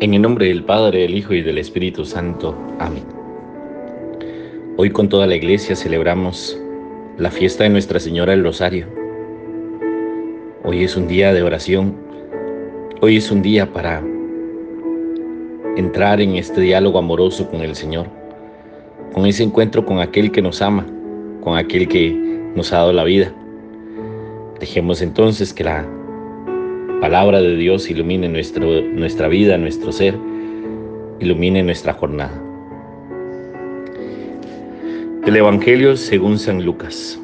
En el nombre del Padre, del Hijo y del Espíritu Santo. Amén. Hoy con toda la iglesia celebramos la fiesta de Nuestra Señora del Rosario. Hoy es un día de oración. Hoy es un día para entrar en este diálogo amoroso con el Señor, con ese encuentro con aquel que nos ama, con aquel que nos ha dado la vida. Dejemos entonces que la palabra de Dios ilumine nuestro, nuestra vida, nuestro ser, ilumine nuestra jornada. El Evangelio según San Lucas.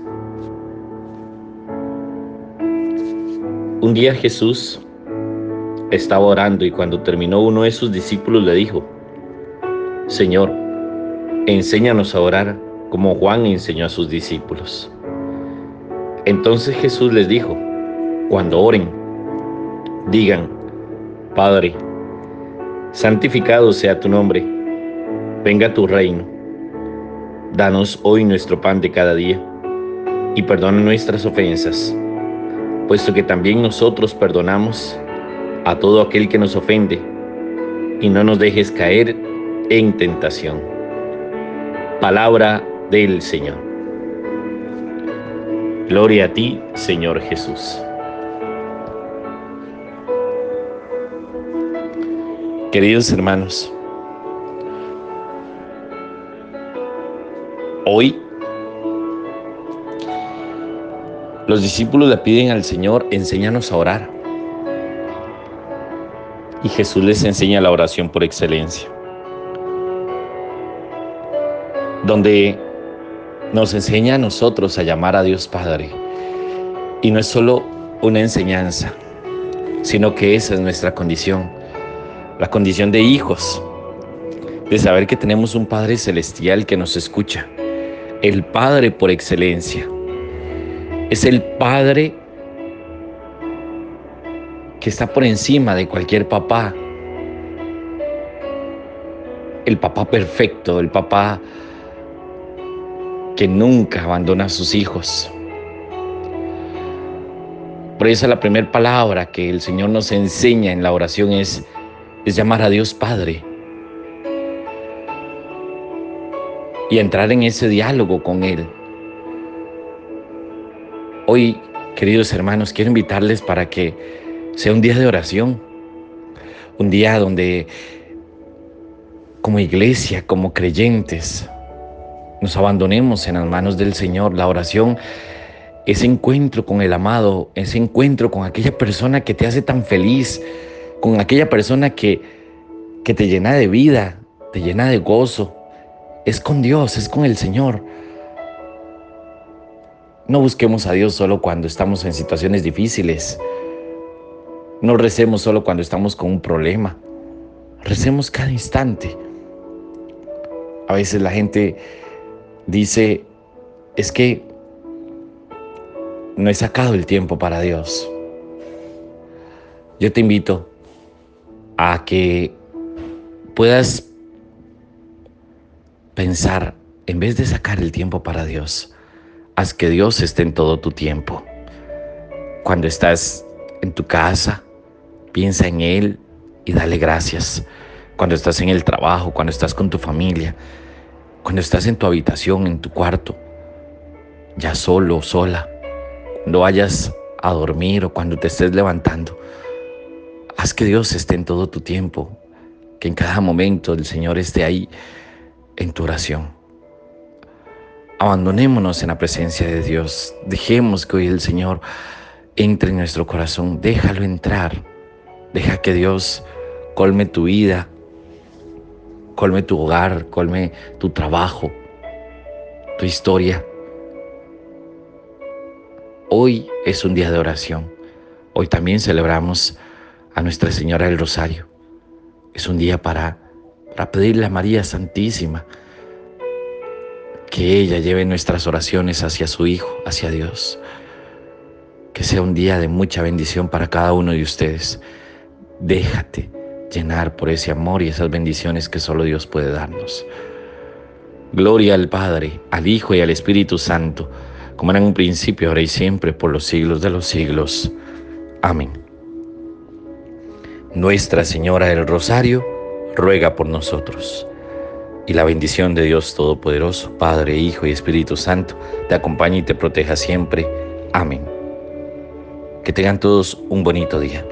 Un día Jesús estaba orando y cuando terminó uno de sus discípulos le dijo, Señor, enséñanos a orar como Juan enseñó a sus discípulos. Entonces Jesús les dijo, cuando oren, digan, Padre, santificado sea tu nombre, venga tu reino. Danos hoy nuestro pan de cada día y perdona nuestras ofensas, puesto que también nosotros perdonamos a todo aquel que nos ofende, y no nos dejes caer en tentación. Palabra del Señor. Gloria a ti, Señor Jesús. Queridos hermanos, hoy los discípulos le piden al Señor, enséñanos a orar. Y Jesús les enseña la oración por excelencia, donde nos enseña a nosotros a llamar a Dios Padre. Y no es solo una enseñanza, sino que esa es nuestra condición la condición de hijos, de saber que tenemos un Padre celestial que nos escucha, el Padre por excelencia. Es el Padre que está por encima de cualquier papá. El papá perfecto, el papá que nunca abandona a sus hijos. Por eso la primera palabra que el Señor nos enseña en la oración es es llamar a Dios Padre y entrar en ese diálogo con Él. Hoy, queridos hermanos, quiero invitarles para que sea un día de oración, un día donde como iglesia, como creyentes, nos abandonemos en las manos del Señor. La oración, ese encuentro con el amado, ese encuentro con aquella persona que te hace tan feliz, con aquella persona que, que te llena de vida, te llena de gozo. Es con Dios, es con el Señor. No busquemos a Dios solo cuando estamos en situaciones difíciles. No recemos solo cuando estamos con un problema. Recemos cada instante. A veces la gente dice, es que no he sacado el tiempo para Dios. Yo te invito a que puedas pensar, en vez de sacar el tiempo para Dios, haz que Dios esté en todo tu tiempo. Cuando estás en tu casa, piensa en Él y dale gracias. Cuando estás en el trabajo, cuando estás con tu familia, cuando estás en tu habitación, en tu cuarto, ya solo, sola, cuando vayas a dormir o cuando te estés levantando, Haz que Dios esté en todo tu tiempo, que en cada momento el Señor esté ahí en tu oración. Abandonémonos en la presencia de Dios. Dejemos que hoy el Señor entre en nuestro corazón. Déjalo entrar. Deja que Dios colme tu vida, colme tu hogar, colme tu trabajo, tu historia. Hoy es un día de oración. Hoy también celebramos a Nuestra Señora del Rosario. Es un día para, para pedirle a María Santísima que ella lleve nuestras oraciones hacia su Hijo, hacia Dios. Que sea un día de mucha bendición para cada uno de ustedes. Déjate llenar por ese amor y esas bendiciones que solo Dios puede darnos. Gloria al Padre, al Hijo y al Espíritu Santo, como era en un principio, ahora y siempre, por los siglos de los siglos. Amén. Nuestra Señora del Rosario, ruega por nosotros. Y la bendición de Dios Todopoderoso, Padre, Hijo y Espíritu Santo, te acompañe y te proteja siempre. Amén. Que tengan todos un bonito día.